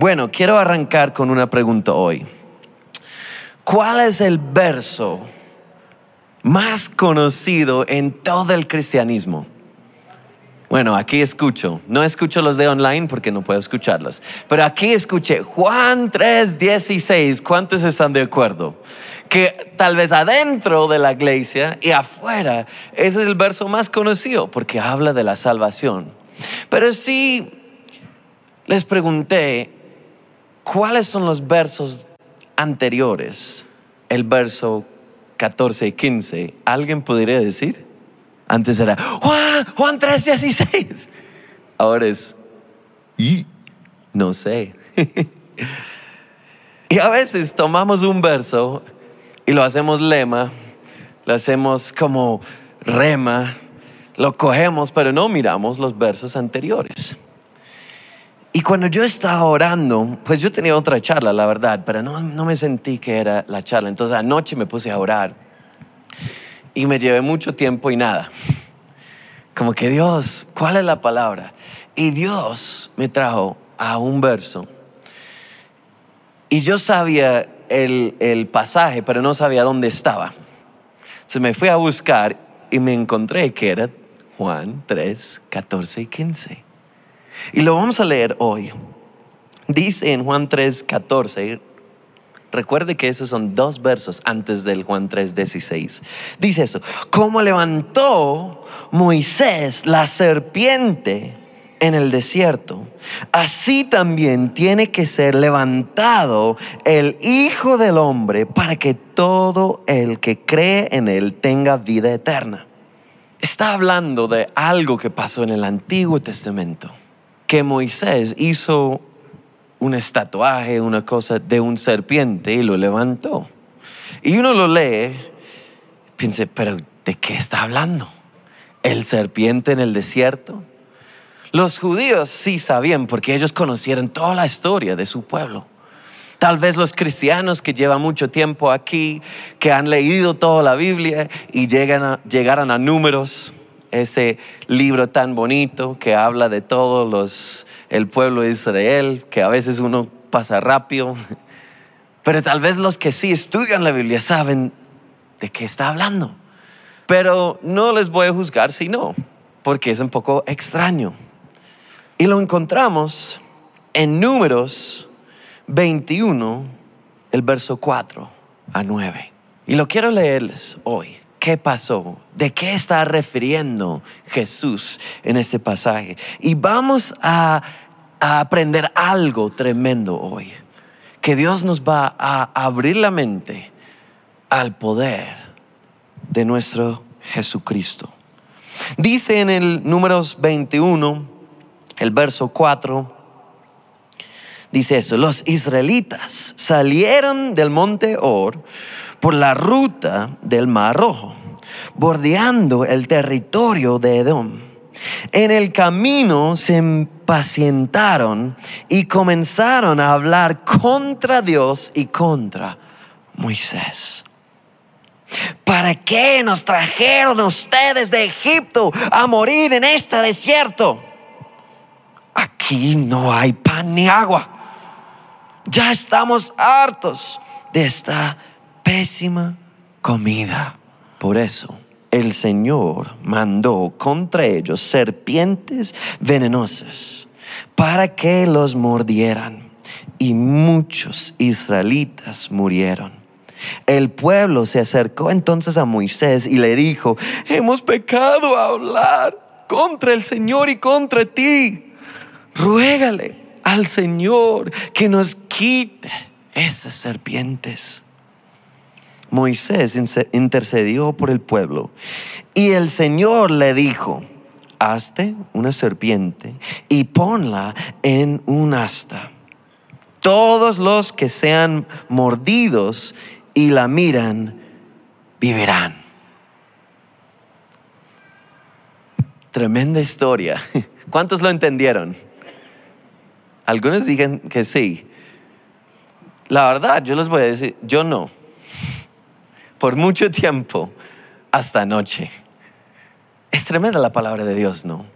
Bueno, quiero arrancar con una pregunta hoy. ¿Cuál es el verso más conocido en todo el cristianismo? Bueno, aquí escucho. No escucho los de online porque no puedo escucharlos. Pero aquí escuché Juan 3:16. ¿Cuántos están de acuerdo? Que tal vez adentro de la iglesia y afuera, ese es el verso más conocido porque habla de la salvación. Pero sí les pregunté, ¿cuáles son los versos anteriores? El verso 14 y 15. ¿Alguien podría decir? Antes era Juan, Juan 3, 16. Ahora es, y no sé. y a veces tomamos un verso y lo hacemos lema, lo hacemos como rema, lo cogemos, pero no miramos los versos anteriores. Y cuando yo estaba orando, pues yo tenía otra charla, la verdad, pero no, no me sentí que era la charla. Entonces anoche me puse a orar y me llevé mucho tiempo y nada. Como que Dios, ¿cuál es la palabra? Y Dios me trajo a un verso. Y yo sabía el, el pasaje, pero no sabía dónde estaba. Entonces me fui a buscar y me encontré que era Juan 3, 14 y 15. Y lo vamos a leer hoy. Dice en Juan 3, 14, recuerde que esos son dos versos antes del Juan 3, 16. Dice eso, como levantó Moisés la serpiente en el desierto, así también tiene que ser levantado el Hijo del Hombre para que todo el que cree en él tenga vida eterna. Está hablando de algo que pasó en el Antiguo Testamento, que Moisés hizo un estatuaje, una cosa de un serpiente y lo levantó. Y uno lo lee, piensa, pero ¿de qué está hablando? ¿El serpiente en el desierto? Los judíos sí sabían porque ellos conocieron toda la historia de su pueblo. Tal vez los cristianos que llevan mucho tiempo aquí, que han leído toda la Biblia y llegan a, llegaron a números, ese libro tan bonito que habla de todos los, el pueblo de Israel, que a veces uno pasa rápido, pero tal vez los que sí estudian la Biblia saben de qué está hablando. Pero no les voy a juzgar si no, porque es un poco extraño. Y lo encontramos en números 21, el verso 4 a 9. Y lo quiero leerles hoy. ¿Qué pasó? ¿De qué está refiriendo Jesús en este pasaje? Y vamos a, aprender algo tremendo hoy. Que Dios nos va a abrir la mente al poder de nuestro Jesucristo. Dice en el números 21, el verso 4, dice eso, los israelitas salieron del monte Or por la ruta del Mar Rojo, bordeando el territorio de Edom. En el camino se impacientaron y comenzaron a hablar contra Dios y contra Moisés. ¿Para qué nos trajeron ustedes de Egipto a morir en este desierto? Aquí no hay pan ni agua. Ya estamos hartos de esta pésima comida. Por eso el Señor mandó contra ellos serpientes venenosas para que los mordieran. Y muchos israelitas murieron. El pueblo se acercó entonces a Moisés y le dijo, hemos pecado a hablar contra el Señor y contra ti. Ruégale al Señor que nos quite esas serpientes. Moisés intercedió por el pueblo y el Señor le dijo, hazte una serpiente y ponla en un asta. Todos los que sean mordidos y la miran, vivirán. Tremenda historia. ¿Cuántos lo entendieron? Algunos digan que sí. La verdad, yo les voy a decir, yo no. Por mucho tiempo, hasta anoche. Es tremenda la palabra de Dios, ¿no?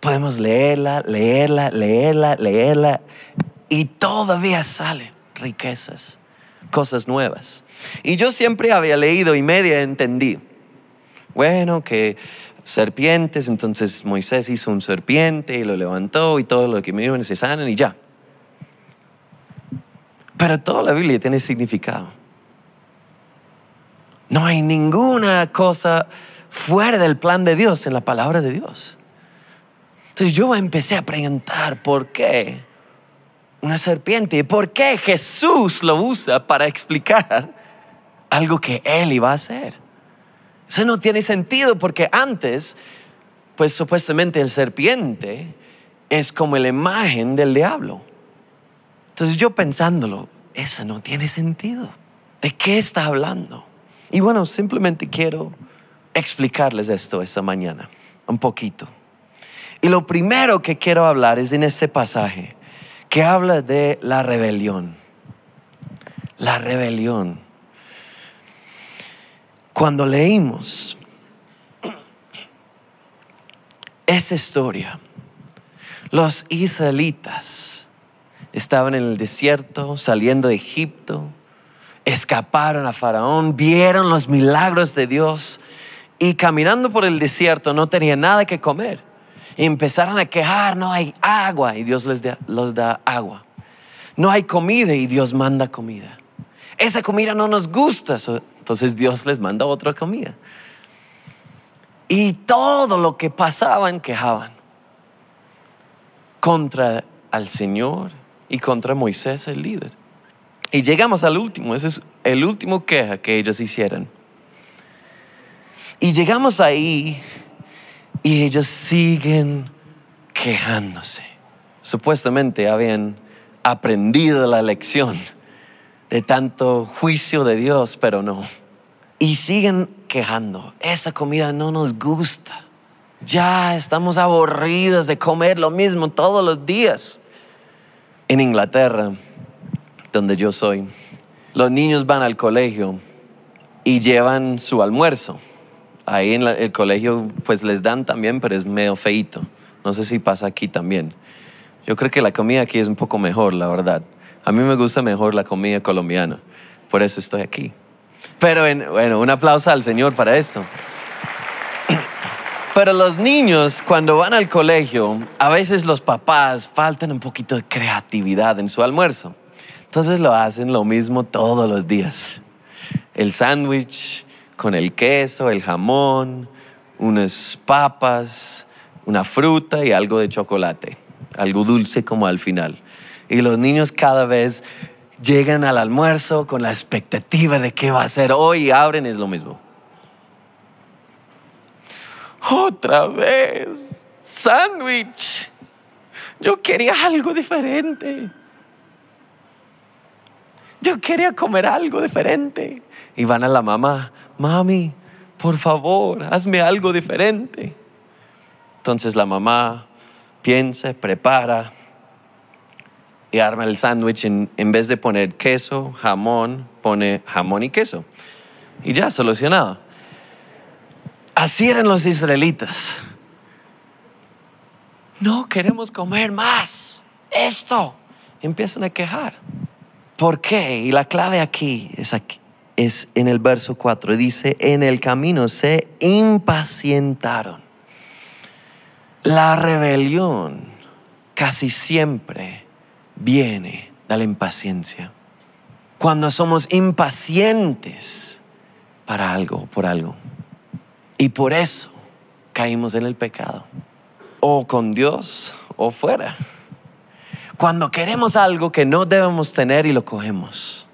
Podemos leerla, leerla, leerla, leerla y todavía salen riquezas, cosas nuevas. Y yo siempre había leído y media entendí. Bueno, que serpientes, entonces Moisés hizo un serpiente y lo levantó y todo lo que miren se sanan y ya. Pero toda la Biblia tiene significado. No hay ninguna cosa fuera del plan de Dios en la palabra de Dios. Entonces yo empecé a preguntar por qué una serpiente y por qué Jesús lo usa para explicar algo que él iba a hacer. Eso no tiene sentido porque antes, pues supuestamente el serpiente es como la imagen del diablo. Entonces yo pensándolo, eso no tiene sentido. ¿De qué está hablando? Y bueno, simplemente quiero explicarles esto esta mañana, un poquito. Y lo primero que quiero hablar es en este pasaje, que habla de la rebelión. La rebelión. Cuando leímos esa historia, los israelitas estaban en el desierto, saliendo de Egipto, escaparon a Faraón, vieron los milagros de Dios y caminando por el desierto no tenían nada que comer. Empezaron a quejar, no hay agua y Dios les da, da agua. No hay comida y Dios manda comida. Esa comida no nos gusta, entonces Dios les manda otra comida. Y todo lo que pasaban quejaban contra al Señor y contra Moisés, el líder. Y llegamos al último, ese es el último queja que ellos hicieron. Y llegamos ahí y ellos siguen quejándose. Supuestamente habían aprendido la lección de tanto juicio de Dios, pero no. Y siguen quejando. Esa comida no nos gusta. Ya estamos aburridos de comer lo mismo todos los días. En Inglaterra, donde yo soy, los niños van al colegio y llevan su almuerzo. Ahí en el colegio pues les dan también, pero es medio feito. No sé si pasa aquí también. Yo creo que la comida aquí es un poco mejor, la verdad. A mí me gusta mejor la comida colombiana, por eso estoy aquí. Pero bueno, un aplauso al Señor para esto. Pero los niños cuando van al colegio, a veces los papás faltan un poquito de creatividad en su almuerzo. Entonces lo hacen lo mismo todos los días. El sándwich con el queso, el jamón, unas papas, una fruta y algo de chocolate. Algo dulce como al final. Y los niños cada vez llegan al almuerzo con la expectativa de qué va a ser hoy y abren es lo mismo. Otra vez, sándwich. Yo quería algo diferente. Yo quería comer algo diferente. Y van a la mamá, mami, por favor, hazme algo diferente. Entonces la mamá piensa, prepara, y arma el sándwich en, vez de poner queso, jamón, pone jamón y queso. Y ya, solucionado. Así eran los israelitas. No queremos comer más. Esto. Empiezan a quejar. ¿Por qué? Y la clave aquí es, aquí, es en el verso 4. Dice, en el camino se impacientaron. La rebelión casi siempre viene de la impaciencia. Cuando somos impacientes para algo, por algo. Y por eso caímos en el pecado. O con Dios o fuera. Cuando queremos algo que no debemos tener y lo cogemos.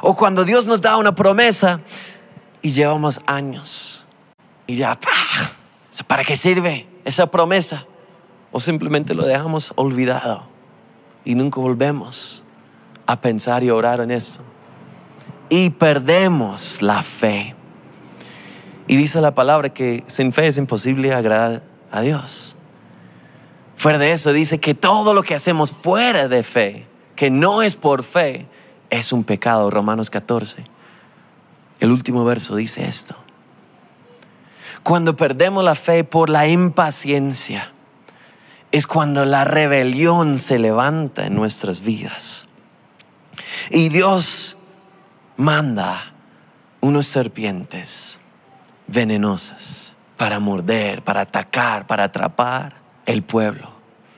O cuando Dios nos da una promesa y llevamos años. Y ya, ¿para qué sirve esa promesa? o simplemente lo dejamos olvidado y nunca volvemos a pensar y orar en eso. Y perdemos la fe. Y dice la palabra que sin fe es imposible agradar a Dios. Fuera de eso dice que todo lo que hacemos fuera de fe, que no es por fe, es un pecado. Romanos 14. El último verso dice esto. Cuando perdemos la fe por la impaciencia, es cuando la rebelión se levanta en nuestras vidas. Y Dios manda unos serpientes venenosas para morder, para atacar, para atrapar el pueblo.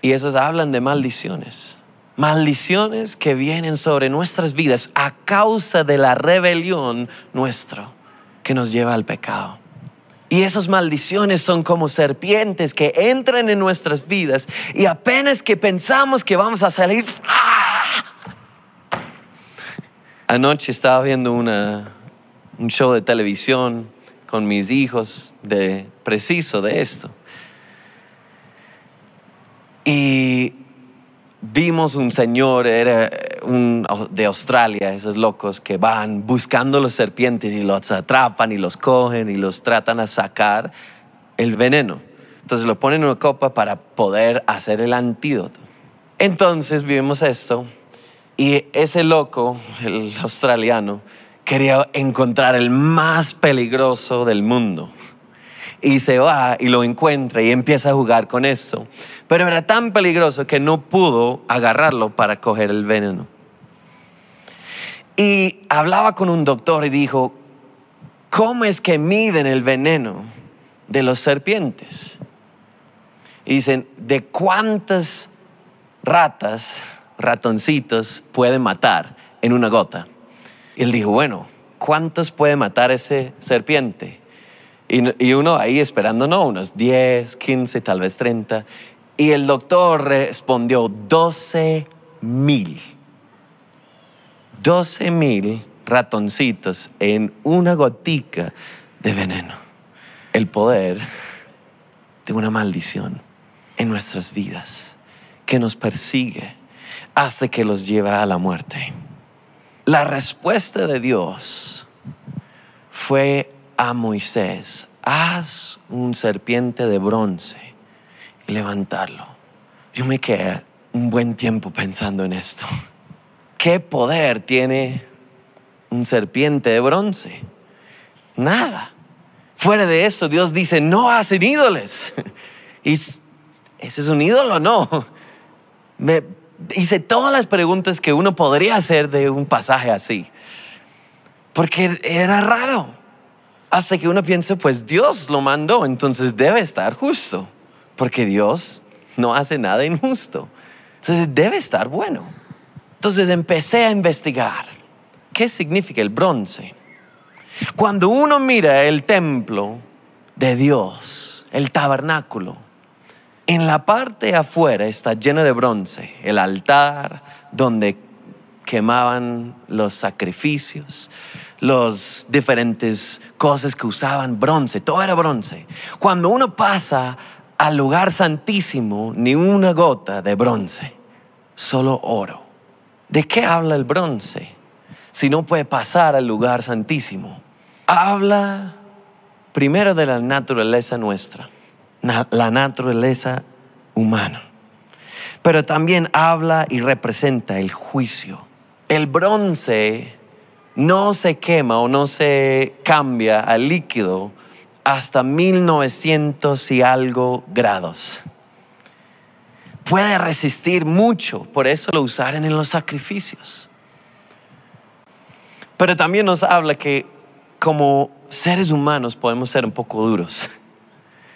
Y esos hablan de maldiciones. Maldiciones que vienen sobre nuestras vidas a causa de la rebelión nuestra que nos lleva al pecado. Y esas maldiciones son como serpientes que entran en nuestras vidas y apenas que pensamos que vamos a salir... ¡ah! Anoche estaba viendo una, un show de televisión con mis hijos de preciso de esto. Y vimos un señor, era un, de Australia, esos locos que van buscando los serpientes y los atrapan y los cogen y los tratan a sacar el veneno. Entonces lo ponen en una copa para poder hacer el antídoto. Entonces vimos esto y ese loco, el australiano, quería encontrar el más peligroso del mundo y se va y lo encuentra y empieza a jugar con eso. Pero era tan peligroso que no pudo agarrarlo para coger el veneno. Y hablaba con un doctor y dijo, ¿cómo es que miden el veneno de los serpientes? Y dicen, ¿de cuántas ratas, ratoncitos pueden matar en una gota? Y él dijo, bueno, ¿cuántos puede matar ese serpiente? Y, uno ahí esperando, no, unos 10, 15, tal vez 30. Y el doctor respondió, 12 mil. 12 mil ratoncitos en una gotica de veneno. El poder de una maldición en nuestras vidas que nos persigue hasta que los lleva a la muerte. La respuesta de Dios fue a Moisés, haz un serpiente de bronce levantarlo. Yo me quedé un buen tiempo pensando en esto. ¿Qué poder tiene un serpiente de bronce? Nada. Fuera de eso, Dios dice, no hacen ídoles. ¿Y ese es un ídolo? No. Me hice todas las preguntas que uno podría hacer de un pasaje así. Porque era raro hasta que uno piensa, pues Dios lo mandó, entonces debe estar justo, porque Dios no hace nada injusto. Entonces debe estar bueno. Entonces empecé a investigar qué significa el bronce. Cuando uno mira el templo de Dios, el tabernáculo, en la parte afuera está lleno de bronce, el altar donde quemaban los sacrificios, los diferentes cosas que usaban, bronce, todo era bronce. Cuando uno pasa al lugar santísimo, ni una gota de bronce, solo oro. ¿De qué habla el bronce? Si no puede pasar al lugar santísimo. Habla primero de la naturaleza nuestra, la naturaleza humana. Pero también habla y representa el juicio. El bronce no se quema o no se cambia al líquido hasta 1900 y algo grados. Puede resistir mucho, por eso lo usaron en los sacrificios. Pero también nos habla que como seres humanos podemos ser un poco duros.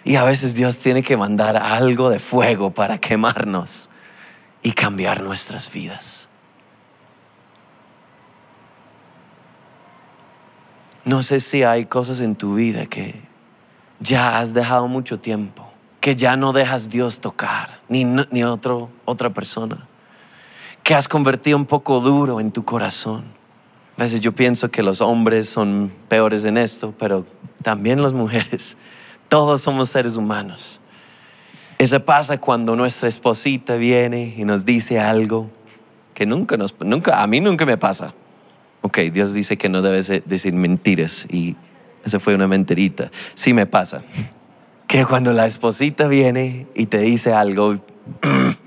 Y a veces Dios tiene que mandar algo de fuego para quemarnos y cambiar nuestras vidas. No sé si hay cosas en tu vida que ya has dejado mucho tiempo, que ya no dejas Dios tocar, ni, ni otro, otra persona, que has convertido un poco duro en tu corazón. A veces yo pienso que los hombres son peores en esto, pero también las mujeres. Todos somos seres humanos. Eso pasa cuando nuestra esposita viene y nos dice algo que nunca nos, nunca, a mí nunca me pasa ok, Dios dice que no debes decir mentiras y esa fue una mentirita. Sí me pasa. Que cuando la esposita viene y te dice algo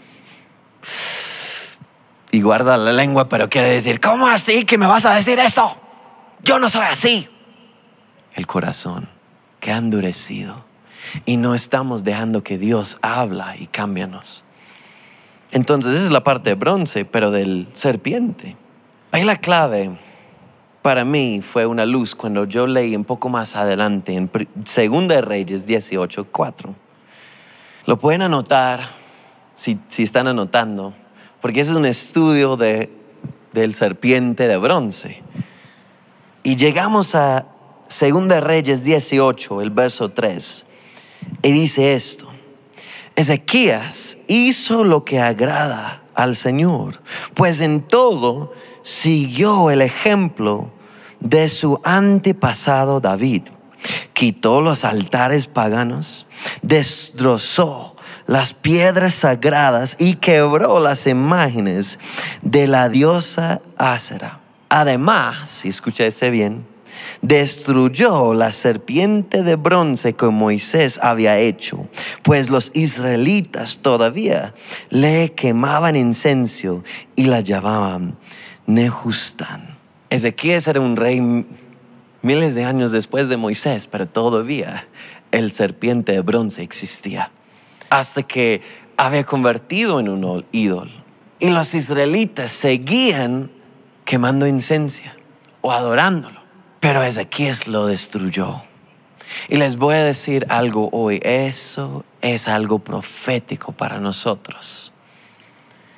y guarda la lengua, pero quiere decir, ¿cómo así que me vas a decir esto? Yo no soy así. El corazón que ha endurecido. y no estamos dejando que Dios habla y cámbianos. Entonces esa es la parte de bronce, pero del serpiente. Ahí la clave para mí fue una luz cuando yo leí un poco más adelante en Segunda de Reyes 18, 4. Lo pueden anotar si, si están anotando, porque ese es un estudio de, del serpiente de bronce. Y llegamos a Segunda de Reyes 18, el verso 3, y dice esto. Ezequías hizo lo que agrada al Señor, pues en todo siguió el ejemplo de su antepasado David. Quitó los altares paganos, destrozó las piedras sagradas y quebró las imágenes de la diosa Ásera. Además, si bien, destruyó la serpiente de bronce que Moisés había hecho, pues los israelitas todavía le quemaban incenso y la llamaban Nehustán. Ezequiel era un rey miles de años después de Moisés, pero todavía el serpiente de bronce existía. Hasta que había convertido en un ídolo. Y los israelitas seguían quemando incenso o adorándolo. Pero Ezequiel lo destruyó. Y les voy a decir algo hoy. Eso es algo profético para nosotros.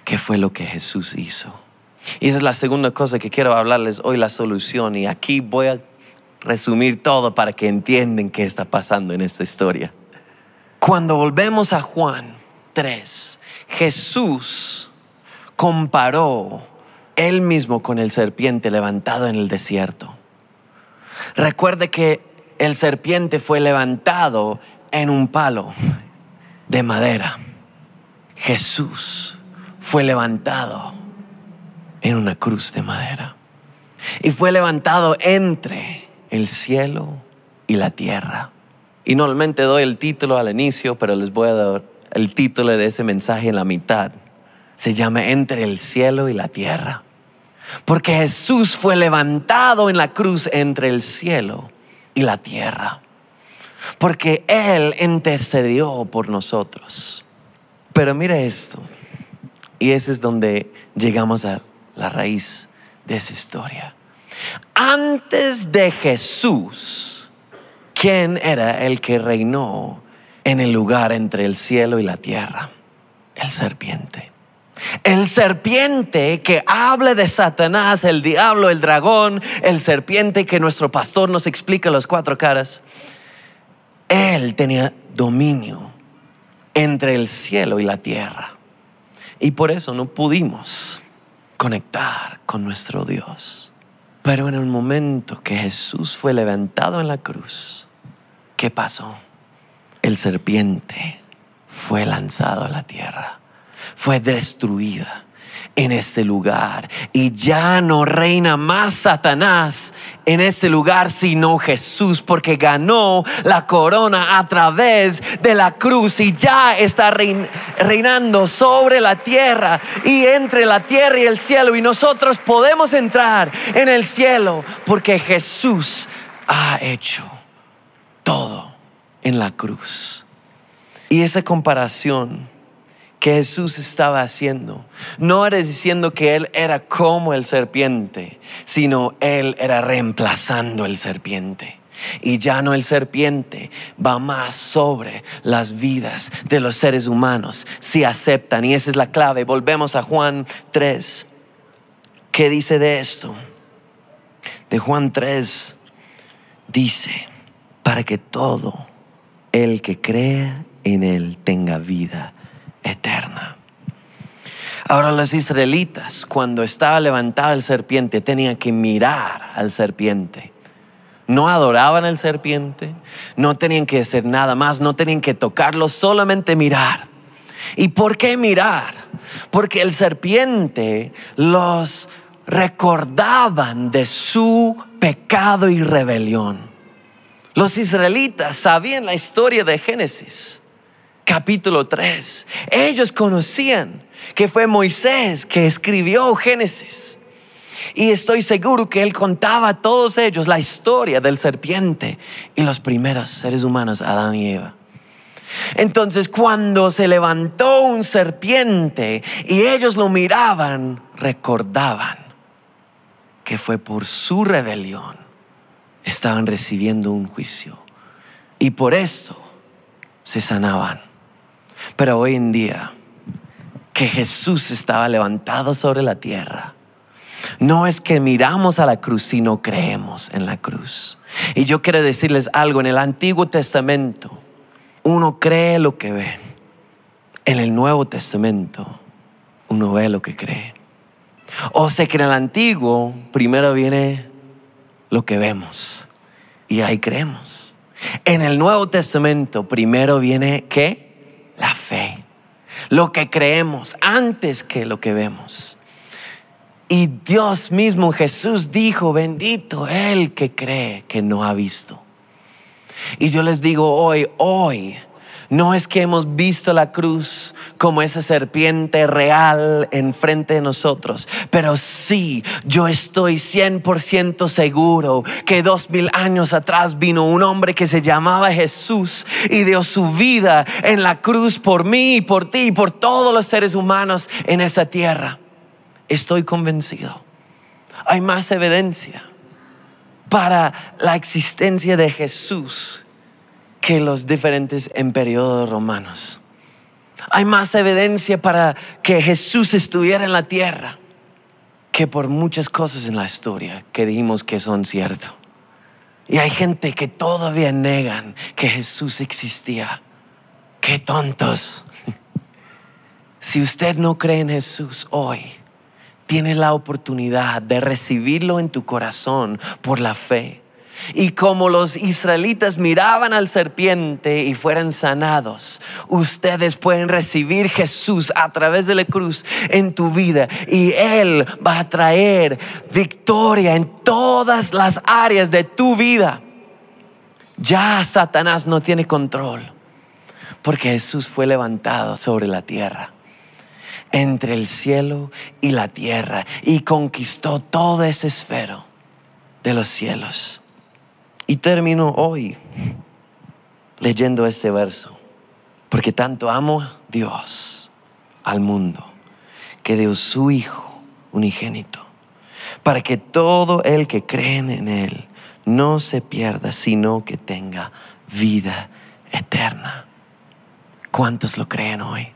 ¿Qué fue lo que Jesús hizo? Y esa es la segunda cosa que quiero hablarles hoy, la solución. Y aquí voy a resumir todo para que entiendan qué está pasando en esta historia. Cuando volvemos a Juan 3, Jesús comparó él mismo con el serpiente levantado en el desierto. Recuerde que el serpiente fue levantado en un palo de madera. Jesús fue levantado en una cruz de madera. Y fue levantado entre el cielo y la tierra. Y normalmente doy el título al inicio, pero les voy a dar el título de ese mensaje en la mitad. Se llama Entre el cielo y la tierra. Porque Jesús fue levantado en la cruz entre el cielo y la tierra. Porque Él intercedió por nosotros. Pero mire esto. Y ese es donde llegamos a la raíz de esa historia. Antes de Jesús, ¿quién era el que reinó en el lugar entre el cielo y la tierra? El serpiente. El serpiente que hable de Satanás, el diablo, el dragón, el serpiente que nuestro pastor nos explica las cuatro caras, él tenía dominio entre el cielo y la tierra. Y por eso no pudimos conectar con nuestro Dios. Pero en el momento que Jesús fue levantado en la cruz, ¿qué pasó? El serpiente fue lanzado a la tierra fue destruida en este lugar. Y ya no reina más Satanás en este lugar, sino Jesús, porque ganó la corona a través de la cruz y ya está reinando sobre la tierra y entre la tierra y el cielo. Y nosotros podemos entrar en el cielo porque Jesús ha hecho todo en la cruz. Y esa comparación que Jesús estaba haciendo. No era diciendo que Él era como el serpiente, sino Él era reemplazando el serpiente. Y ya no el serpiente va más sobre las vidas de los seres humanos si aceptan. Y esa es la clave. Volvemos a Juan 3. ¿Qué dice de esto? De Juan 3 dice, para que todo el que crea en Él tenga vida eterna. Ahora los israelitas, cuando estaba levantado el serpiente, tenían que mirar al serpiente. No adoraban al serpiente, no tenían que hacer nada más, no tenían que tocarlo, solamente mirar. ¿Y por qué mirar? Porque el serpiente los recordaban de su pecado y rebelión. Los israelitas sabían la historia de Génesis capítulo 3. Ellos conocían que fue Moisés que escribió Génesis. Y estoy seguro que él contaba a todos ellos la historia del serpiente y los primeros seres humanos, Adán y Eva. Entonces cuando se levantó un serpiente y ellos lo miraban, recordaban que fue por su rebelión. Estaban recibiendo un juicio. Y por esto se sanaban. Pero hoy en día, que Jesús estaba levantado sobre la tierra, no es que miramos a la cruz, sino creemos en la cruz. Y yo quiero decirles algo, en el Antiguo Testamento uno cree lo que ve. En el Nuevo Testamento uno ve lo que cree. O sea que en el Antiguo primero viene lo que vemos y ahí creemos. En el Nuevo Testamento primero viene qué? La fe. Lo que creemos antes que lo que vemos. Y Dios mismo, Jesús dijo, bendito el que cree que no ha visto. Y yo les digo hoy, hoy, no es que hemos visto la cruz como esa serpiente real enfrente de nosotros, pero sí, yo estoy 100% seguro que dos mil años atrás vino un hombre que se llamaba Jesús y dio su vida en la cruz por mí, por ti y por todos los seres humanos en esa tierra. Estoy convencido. Hay más evidencia para la existencia de Jesús que los diferentes en periodos romanos. Hay más evidencia para que Jesús estuviera en la tierra que por muchas cosas en la historia que dijimos que son cierto. Y hay gente que todavía negan que Jesús existía. Qué tontos. Si usted no cree en Jesús hoy, tienes la oportunidad de recibirlo en tu corazón por la fe. Y como los israelitas miraban al serpiente y fueran sanados, ustedes pueden recibir Jesús a través de la cruz en tu vida y Él va a traer victoria en todas las áreas de tu vida. Ya Satanás no tiene control porque Jesús fue levantado sobre la tierra entre el cielo y la tierra y conquistó todo ese esfero de los cielos. Y termino hoy leyendo este verso, porque tanto amo Dios al mundo, que dio su Hijo unigénito, para que todo el que cree en Él no se pierda, sino que tenga vida eterna. ¿Cuántos lo creen hoy?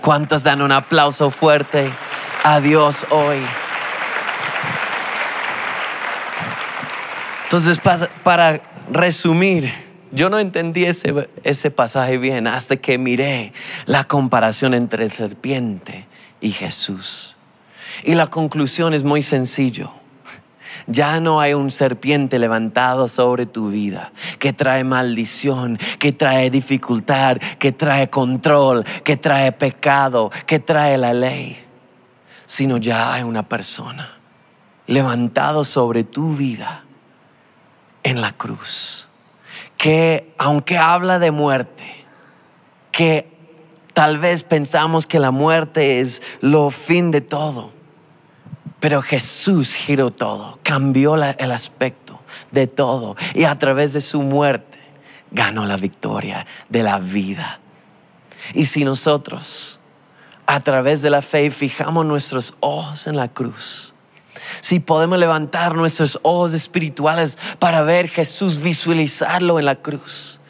¿Cuántos dan un aplauso fuerte a Dios hoy? Entonces, para resumir, yo no entendí ese, ese pasaje bien hasta que miré la comparación entre serpiente y Jesús. Y la conclusión es muy sencillo. Ya no hay un serpiente levantado sobre tu vida que trae maldición, que trae dificultad, que trae control, que trae pecado, que trae la ley, sino ya hay una persona levantado sobre tu vida en la cruz, que aunque habla de muerte, que tal vez pensamos que la muerte es lo fin de todo, pero Jesús giró todo, cambió el aspecto de todo y a través de su muerte ganó la victoria de la vida. Y si nosotros a través de la fe fijamos nuestros ojos en la cruz, si podemos levantar nuestros ojos espirituales para ver Jesús, visualizarlo en la cruz,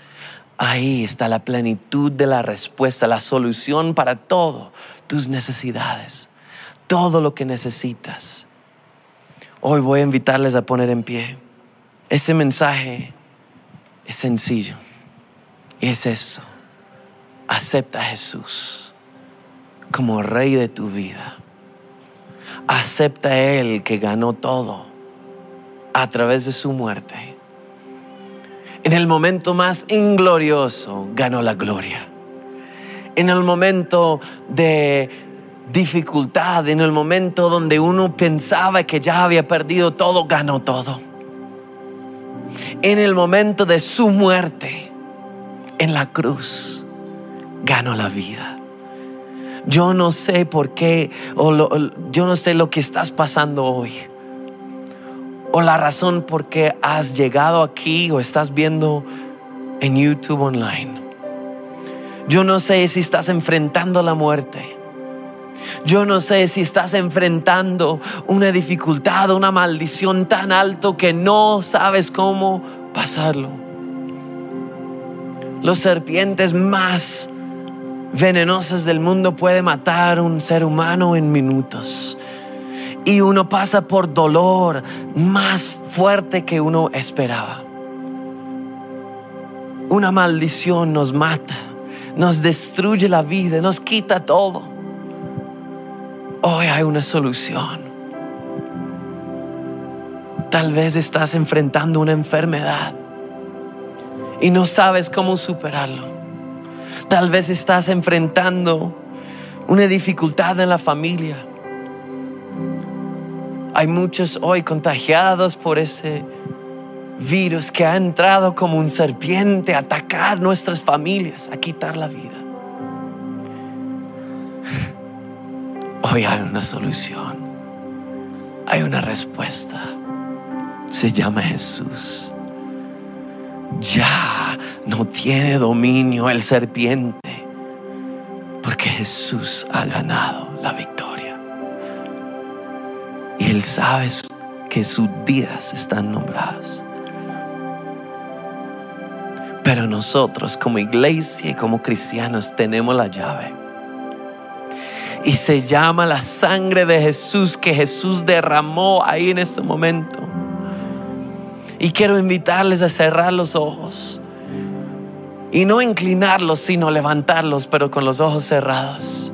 ahí está la plenitud de la respuesta, la solución para todo tus necesidades todo lo que necesitas. Hoy voy a invitarles a poner en pie. Ese mensaje es sencillo. Y es eso. Acepta a Jesús como rey de tu vida. Acepta a Él que ganó todo a través de su muerte. En el momento más inglorioso ganó la gloria. En el momento de dificultad, en el momento donde uno pensaba que ya había perdido todo, ganó todo. En el momento de su muerte, en la cruz, ganó la vida. Yo no sé por qué, o yo no sé lo que estás pasando hoy, o la razón por qué has llegado aquí o estás viendo en YouTube online. Yo no sé si estás enfrentando la muerte. Yo no sé si estás enfrentando una dificultad, una maldición tan alto que no sabes cómo pasarlo. Los serpientes más venenosas del mundo pueden matar un ser humano en minutos. Y uno pasa por dolor más fuerte que uno esperaba. Una maldición nos mata, nos destruye la vida, nos quita todo. Hoy hay una solución. Tal vez estás enfrentando una enfermedad y no sabes cómo superarlo. Tal vez estás enfrentando una dificultad en la familia. Hay muchos hoy contagiados por ese virus que ha entrado como un serpiente a atacar nuestras familias, a quitar la vida. Hoy hay una solución, hay una respuesta. Se llama Jesús. Ya no tiene dominio el serpiente, porque Jesús ha ganado la victoria. Y Él sabe que sus días están nombrados. Pero nosotros como iglesia y como cristianos tenemos la llave y se llama la sangre de Jesús que Jesús derramó ahí en este momento. Y quiero invitarles a cerrar los ojos y no inclinarlos, sino levantarlos, pero con los ojos cerrados.